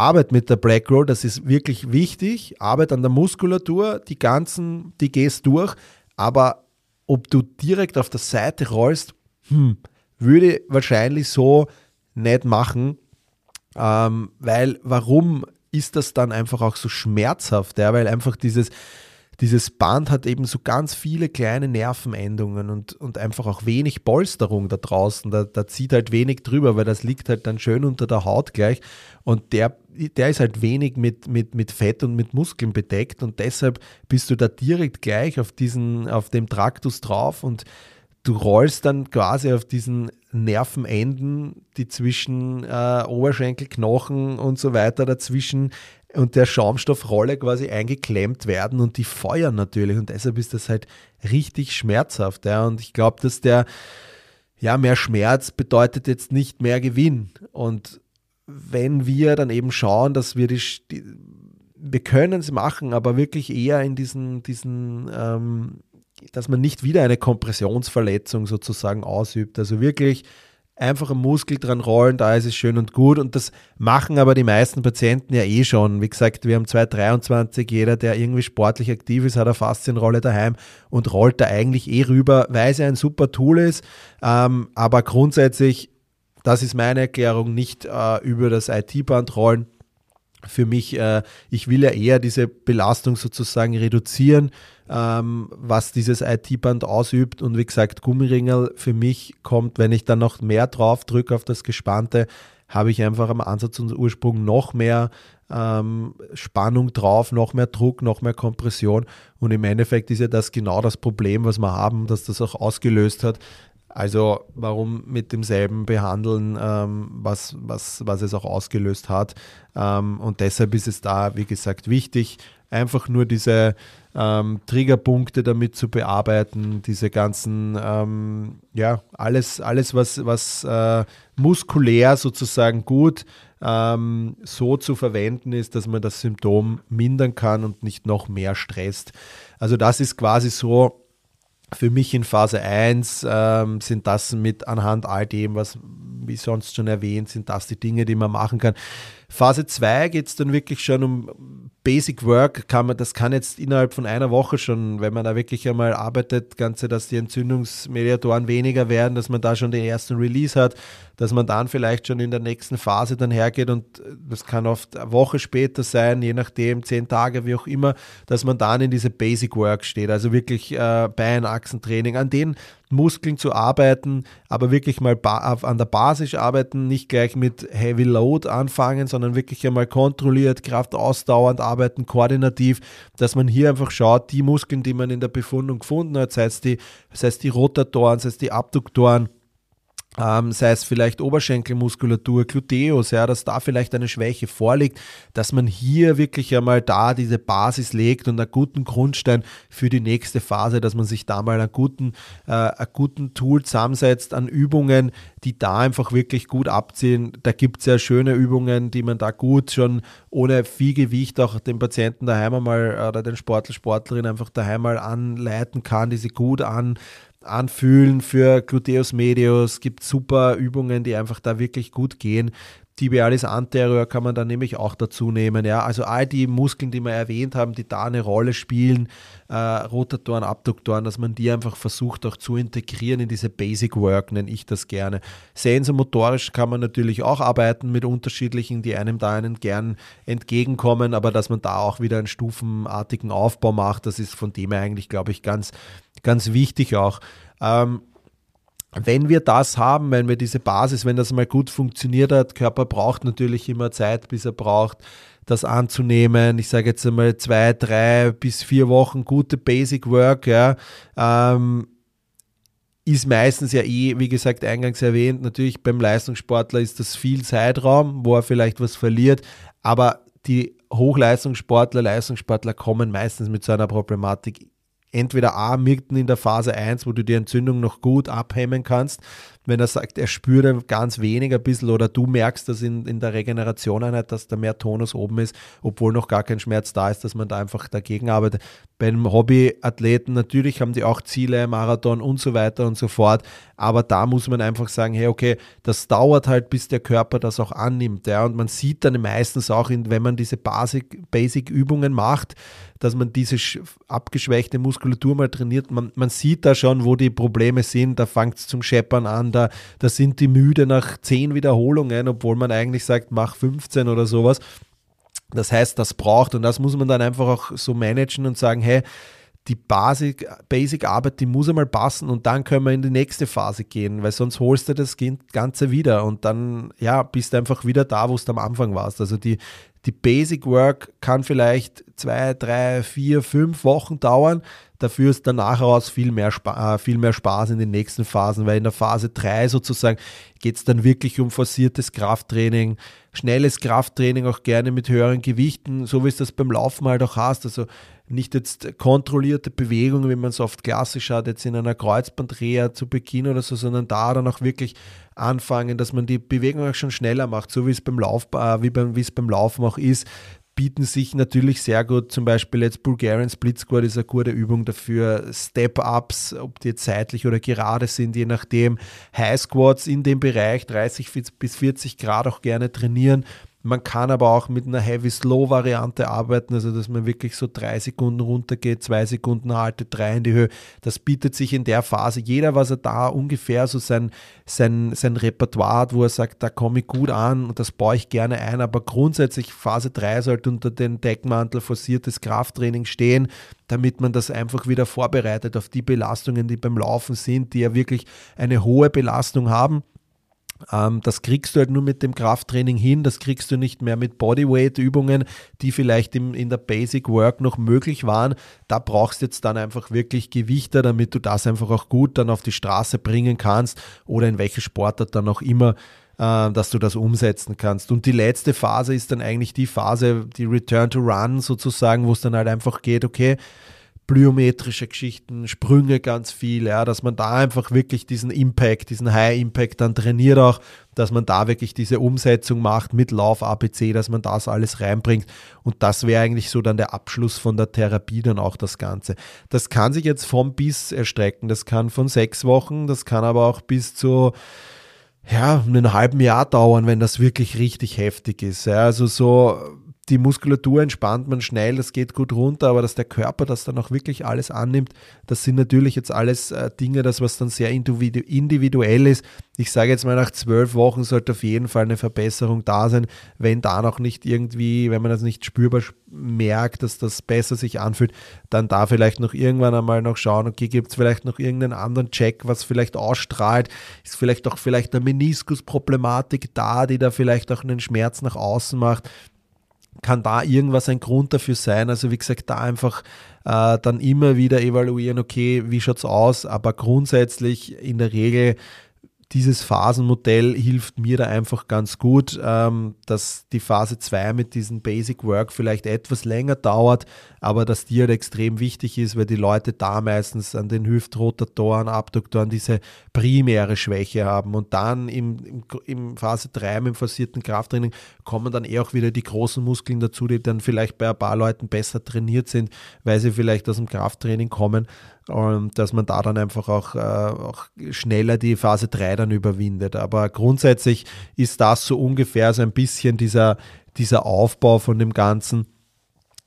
Arbeit mit der Black Roll, das ist wirklich wichtig. Arbeit an der Muskulatur, die ganzen, die gehst durch. Aber ob du direkt auf der Seite rollst, hm, würde wahrscheinlich so nicht machen, ähm, weil warum ist das dann einfach auch so schmerzhaft? Ja? Weil einfach dieses, dieses Band hat eben so ganz viele kleine Nervenendungen und, und einfach auch wenig Polsterung da draußen. Da, da zieht halt wenig drüber, weil das liegt halt dann schön unter der Haut gleich. Und der, der ist halt wenig mit, mit, mit Fett und mit Muskeln bedeckt und deshalb bist du da direkt gleich auf, diesen, auf dem Traktus drauf und du rollst dann quasi auf diesen Nervenenden, die zwischen äh, Oberschenkelknochen und so weiter dazwischen und der Schaumstoffrolle quasi eingeklemmt werden und die feuern natürlich und deshalb ist das halt richtig schmerzhaft. Ja. Und ich glaube, dass der, ja, mehr Schmerz bedeutet jetzt nicht mehr Gewinn. Und wenn wir dann eben schauen, dass wir die, die wir können es machen, aber wirklich eher in diesen, diesen ähm, dass man nicht wieder eine Kompressionsverletzung sozusagen ausübt. Also wirklich einfach einen Muskel dran rollen, da ist es schön und gut. Und das machen aber die meisten Patienten ja eh schon. Wie gesagt, wir haben 2023, jeder, der irgendwie sportlich aktiv ist, hat eine Faszienrolle daheim und rollt da eigentlich eh rüber, weil es ein super Tool ist. Ähm, aber grundsätzlich, das ist meine Erklärung, nicht äh, über das IT-Band rollen. Für mich, äh, ich will ja eher diese Belastung sozusagen reduzieren ähm, was dieses IT-Band ausübt. Und wie gesagt, Gummiringel für mich kommt, wenn ich dann noch mehr drauf drücke auf das Gespannte, habe ich einfach am Ansatz und Ursprung noch mehr ähm, Spannung drauf, noch mehr Druck, noch mehr Kompression. Und im Endeffekt ist ja das genau das Problem, was wir haben, dass das auch ausgelöst hat. Also warum mit demselben behandeln, ähm, was, was, was es auch ausgelöst hat. Ähm, und deshalb ist es da, wie gesagt, wichtig, einfach nur diese ähm, Triggerpunkte damit zu bearbeiten, diese ganzen, ähm, ja, alles, alles was, was äh, muskulär sozusagen gut ähm, so zu verwenden ist, dass man das Symptom mindern kann und nicht noch mehr stresst. Also das ist quasi so für mich in Phase 1 ähm, sind das mit anhand all dem, was wie sonst schon erwähnt, sind das die Dinge, die man machen kann. Phase 2 geht es dann wirklich schon um Basic Work, kann man, das kann jetzt innerhalb von einer Woche schon, wenn man da wirklich einmal arbeitet, Ganze, dass die Entzündungsmediatoren weniger werden, dass man da schon den ersten Release hat, dass man dann vielleicht schon in der nächsten Phase dann hergeht und das kann oft eine Woche später sein, je nachdem, zehn Tage, wie auch immer, dass man dann in diese Basic Work steht, also wirklich äh, Beinachsentraining, an den Muskeln zu arbeiten, aber wirklich mal an der Basis arbeiten, nicht gleich mit Heavy Load anfangen, sondern wirklich einmal kontrolliert, kraftausdauernd arbeiten, koordinativ, dass man hier einfach schaut, die Muskeln, die man in der Befundung gefunden hat, sei es die, sei es die Rotatoren, sei es die Abduktoren, ähm, sei es vielleicht Oberschenkelmuskulatur, Gluteus, ja, dass da vielleicht eine Schwäche vorliegt, dass man hier wirklich einmal da diese Basis legt und einen guten Grundstein für die nächste Phase, dass man sich da mal einen guten, äh, einen guten Tool zusammensetzt an Übungen, die da einfach wirklich gut abziehen. Da gibt es ja schöne Übungen, die man da gut schon ohne viel Gewicht auch den Patienten daheim einmal oder den Sportler, Sportlerin einfach daheim mal anleiten kann, die sie gut an anfühlen für Gluteus medius. Gibt super Übungen, die einfach da wirklich gut gehen. Tibialis anterior kann man dann nämlich auch dazu nehmen. Ja? Also all die Muskeln, die wir erwähnt haben, die da eine Rolle spielen, äh, Rotatoren, Abduktoren, dass man die einfach versucht auch zu integrieren in diese Basic Work, nenne ich das gerne. Sensomotorisch kann man natürlich auch arbeiten mit unterschiedlichen, die einem da einen gern entgegenkommen, aber dass man da auch wieder einen stufenartigen Aufbau macht, das ist von dem her eigentlich, glaube ich, ganz, ganz wichtig auch. Ähm, wenn wir das haben, wenn wir diese Basis, wenn das mal gut funktioniert hat, Körper braucht natürlich immer Zeit, bis er braucht, das anzunehmen. Ich sage jetzt einmal zwei, drei bis vier Wochen gute Basic Work, ja. Ähm, ist meistens ja eh, wie gesagt, eingangs erwähnt, natürlich beim Leistungssportler ist das viel Zeitraum, wo er vielleicht was verliert, aber die Hochleistungssportler, Leistungssportler kommen meistens mit so einer Problematik entweder A, mitten in der Phase 1, wo du die Entzündung noch gut abhemmen kannst, wenn er sagt, er spürt ganz wenig ein bisschen oder du merkst dass in, in der Regeneration-Einheit, dass da mehr Tonus oben ist, obwohl noch gar kein Schmerz da ist, dass man da einfach dagegen arbeitet. Beim Hobbyathleten natürlich haben die auch Ziele, Marathon und so weiter und so fort, aber da muss man einfach sagen, hey, okay, das dauert halt, bis der Körper das auch annimmt. Ja, und man sieht dann meistens auch, wenn man diese Basic-Übungen macht, dass man diese abgeschwächte Muskulatur mal trainiert. Man, man sieht da schon, wo die Probleme sind. Da fängt es zum Scheppern an. Da, da sind die müde nach 10 Wiederholungen, obwohl man eigentlich sagt, mach 15 oder sowas. Das heißt, das braucht und das muss man dann einfach auch so managen und sagen, hey, die Basic, Basic Arbeit, die muss einmal passen und dann können wir in die nächste Phase gehen, weil sonst holst du das Ganze wieder und dann ja, bist du einfach wieder da, wo du am Anfang warst. Also die, die Basic Work kann vielleicht zwei, drei, vier, fünf Wochen dauern. Dafür ist danach heraus viel mehr, äh, viel mehr Spaß in den nächsten Phasen, weil in der Phase 3 sozusagen geht es dann wirklich um forciertes Krafttraining, schnelles Krafttraining, auch gerne mit höheren Gewichten, so wie es das beim Laufen halt auch hast. Also nicht jetzt kontrollierte Bewegungen, wie man es oft klassisch hat, jetzt in einer Kreuzbandreha zu Beginn oder so, sondern da dann auch wirklich anfangen, dass man die Bewegung auch schon schneller macht, so wie es beim Lauf, äh, wie, beim, wie es beim Laufen auch ist, bieten sich natürlich sehr gut, zum Beispiel jetzt Bulgarian Split Squat ist eine gute Übung dafür, Step-Ups, ob die jetzt seitlich oder gerade sind, je nachdem, High Squats in dem Bereich 30 bis 40 Grad auch gerne trainieren, man kann aber auch mit einer Heavy-Slow-Variante arbeiten, also dass man wirklich so drei Sekunden runtergeht, zwei Sekunden haltet, drei in die Höhe. Das bietet sich in der Phase. Jeder, was er da ungefähr so sein, sein, sein Repertoire hat, wo er sagt, da komme ich gut an und das baue ich gerne ein. Aber grundsätzlich Phase 3 sollte unter den Deckmantel forciertes Krafttraining stehen, damit man das einfach wieder vorbereitet auf die Belastungen, die beim Laufen sind, die ja wirklich eine hohe Belastung haben das kriegst du halt nur mit dem Krafttraining hin, das kriegst du nicht mehr mit Bodyweight-Übungen, die vielleicht im, in der Basic Work noch möglich waren. Da brauchst du jetzt dann einfach wirklich Gewichter, damit du das einfach auch gut dann auf die Straße bringen kannst oder in welche Sportart dann auch immer äh, dass du das umsetzen kannst. Und die letzte Phase ist dann eigentlich die Phase, die Return to Run sozusagen, wo es dann halt einfach geht, okay, plyometrische Geschichten, Sprünge ganz viel, ja, dass man da einfach wirklich diesen Impact, diesen High Impact dann trainiert auch, dass man da wirklich diese Umsetzung macht mit Lauf APC, dass man das alles reinbringt und das wäre eigentlich so dann der Abschluss von der Therapie dann auch das Ganze. Das kann sich jetzt vom bis erstrecken, das kann von sechs Wochen, das kann aber auch bis zu ja, einem halben Jahr dauern, wenn das wirklich richtig heftig ist. Ja, also so die Muskulatur entspannt man schnell, das geht gut runter, aber dass der Körper das dann auch wirklich alles annimmt, das sind natürlich jetzt alles äh, Dinge, das was dann sehr individuell ist. Ich sage jetzt mal, nach zwölf Wochen sollte auf jeden Fall eine Verbesserung da sein, wenn da noch nicht irgendwie, wenn man das nicht spürbar merkt, dass das besser sich anfühlt, dann da vielleicht noch irgendwann einmal noch schauen, okay, gibt es vielleicht noch irgendeinen anderen Check, was vielleicht ausstrahlt, ist vielleicht auch vielleicht eine Meniskusproblematik da, die da vielleicht auch einen Schmerz nach außen macht kann da irgendwas ein Grund dafür sein? Also wie gesagt, da einfach äh, dann immer wieder evaluieren, okay, wie schaut es aus? Aber grundsätzlich in der Regel dieses Phasenmodell hilft mir da einfach ganz gut, ähm, dass die Phase 2 mit diesem Basic Work vielleicht etwas länger dauert, aber dass die halt extrem wichtig ist, weil die Leute da meistens an den Hüftrotatoren, Abduktoren diese primäre Schwäche haben. Und dann im, im, im Phase 3 mit dem forcierten Krafttraining kommen dann eher auch wieder die großen Muskeln dazu, die dann vielleicht bei ein paar Leuten besser trainiert sind, weil sie vielleicht aus dem Krafttraining kommen und dass man da dann einfach auch, äh, auch schneller die Phase 3 dann überwindet. Aber grundsätzlich ist das so ungefähr so ein bisschen dieser, dieser Aufbau von dem Ganzen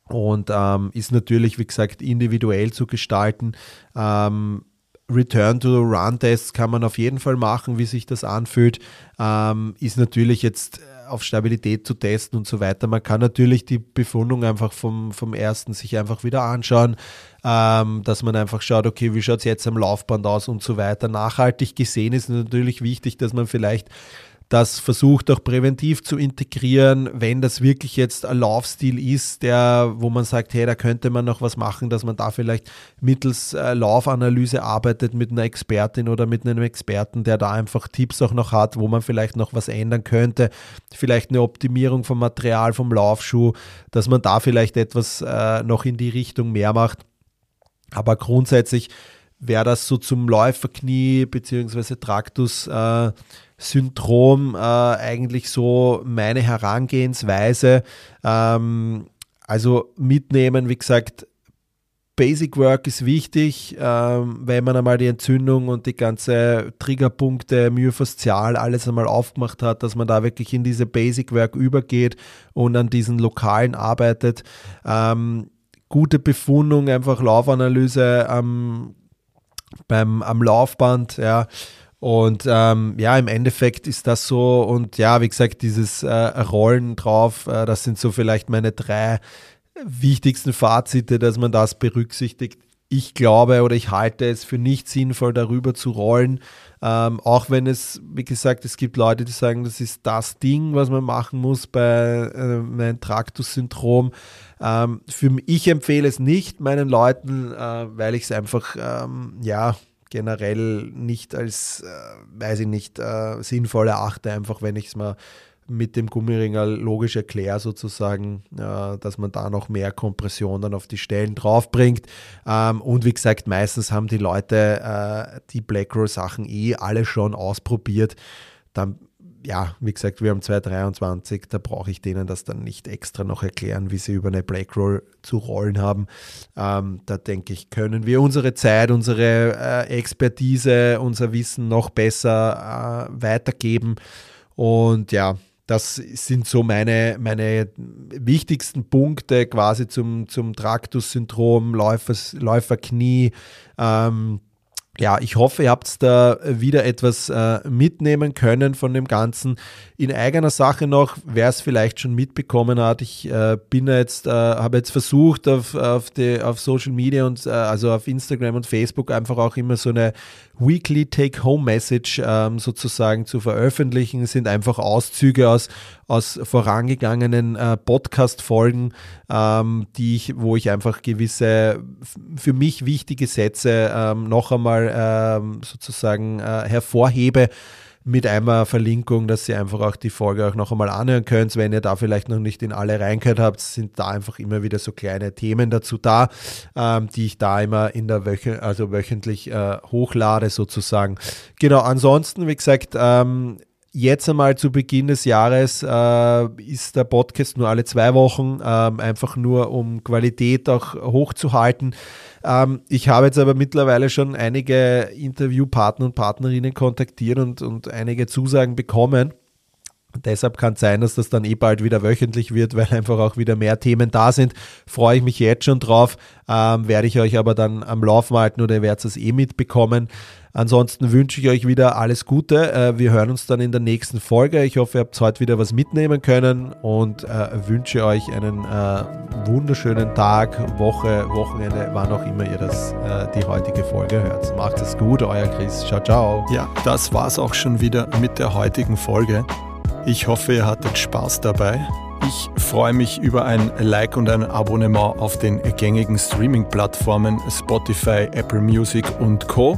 und ähm, ist natürlich, wie gesagt, individuell zu gestalten. Ähm, Return to Run Tests kann man auf jeden Fall machen, wie sich das anfühlt. Ähm, ist natürlich jetzt auf Stabilität zu testen und so weiter. Man kann natürlich die Befundung einfach vom, vom ersten sich einfach wieder anschauen, ähm, dass man einfach schaut, okay, wie schaut es jetzt am Laufband aus und so weiter. Nachhaltig gesehen ist natürlich wichtig, dass man vielleicht das versucht auch präventiv zu integrieren, wenn das wirklich jetzt ein Laufstil ist, der, wo man sagt, hey, da könnte man noch was machen, dass man da vielleicht mittels äh, Laufanalyse arbeitet mit einer Expertin oder mit einem Experten, der da einfach Tipps auch noch hat, wo man vielleicht noch was ändern könnte, vielleicht eine Optimierung vom Material, vom Laufschuh, dass man da vielleicht etwas äh, noch in die Richtung mehr macht. Aber grundsätzlich wäre das so zum Läuferknie bzw. Traktus-Syndrom äh, eigentlich so meine Herangehensweise. Ähm, also mitnehmen, wie gesagt, Basic Work ist wichtig, ähm, wenn man einmal die Entzündung und die ganze Triggerpunkte, Myofaszial, alles einmal aufgemacht hat, dass man da wirklich in diese Basic Work übergeht und an diesen Lokalen arbeitet. Ähm, gute Befundung, einfach Laufanalyse am, beim, am Laufband, ja. Und ähm, ja, im Endeffekt ist das so. Und ja, wie gesagt, dieses äh, Rollen drauf, äh, das sind so vielleicht meine drei wichtigsten Fazite, dass man das berücksichtigt. Ich glaube oder ich halte es für nicht sinnvoll, darüber zu rollen. Ähm, auch wenn es, wie gesagt, es gibt Leute, die sagen, das ist das Ding, was man machen muss bei äh, einem Traktus-Syndrom. Ähm, für ich empfehle es nicht meinen Leuten, äh, weil ich es einfach, ähm, ja, generell nicht als, äh, weiß ich nicht, äh, sinnvoll erachte, einfach wenn ich es mal mit dem Gummiringel logisch erkläre, sozusagen, äh, dass man da noch mehr Kompression dann auf die Stellen draufbringt. Ähm, und wie gesagt, meistens haben die Leute äh, die Blackroll-Sachen eh alle schon ausprobiert. Dann, ja, wie gesagt, wir haben 2023, da brauche ich denen das dann nicht extra noch erklären, wie sie über eine Blackroll zu rollen haben. Ähm, da denke ich, können wir unsere Zeit, unsere äh, Expertise, unser Wissen noch besser äh, weitergeben. Und ja, das sind so meine, meine wichtigsten Punkte quasi zum, zum Traktus-Syndrom, Läuferknie. Ähm, ja, ich hoffe, ihr habt da wieder etwas äh, mitnehmen können von dem Ganzen. In eigener Sache noch, wer es vielleicht schon mitbekommen hat, ich äh, bin jetzt, äh, habe jetzt versucht auf, auf, die, auf Social Media und äh, also auf Instagram und Facebook einfach auch immer so eine Weekly Take-Home-Message ähm, sozusagen zu veröffentlichen. Es sind einfach Auszüge aus, aus vorangegangenen äh, Podcast-Folgen, ähm, die ich, wo ich einfach gewisse für mich wichtige Sätze ähm, noch einmal ähm, sozusagen äh, hervorhebe mit einer Verlinkung, dass ihr einfach auch die Folge auch noch einmal anhören könnt. Wenn ihr da vielleicht noch nicht in alle reingehört habt, sind da einfach immer wieder so kleine Themen dazu da, ähm, die ich da immer in der Woche, also wöchentlich äh, hochlade sozusagen. Genau, ansonsten, wie gesagt, ähm, Jetzt einmal zu Beginn des Jahres äh, ist der Podcast nur alle zwei Wochen, ähm, einfach nur um Qualität auch hochzuhalten. Ähm, ich habe jetzt aber mittlerweile schon einige Interviewpartner und Partnerinnen kontaktiert und, und einige Zusagen bekommen. Deshalb kann es sein, dass das dann eh bald wieder wöchentlich wird, weil einfach auch wieder mehr Themen da sind. Freue ich mich jetzt schon drauf. Ähm, werde ich euch aber dann am Laufen halten oder ihr werdet es eh mitbekommen. Ansonsten wünsche ich euch wieder alles Gute. Äh, wir hören uns dann in der nächsten Folge. Ich hoffe, ihr habt heute wieder was mitnehmen können und äh, wünsche euch einen äh, wunderschönen Tag, Woche, Wochenende, wann auch immer ihr das, die heutige Folge hört. Macht es gut, euer Chris. Ciao, ciao. Ja, das war's auch schon wieder mit der heutigen Folge. Ich hoffe, ihr hattet Spaß dabei. Ich freue mich über ein Like und ein Abonnement auf den gängigen Streaming-Plattformen Spotify, Apple Music und Co.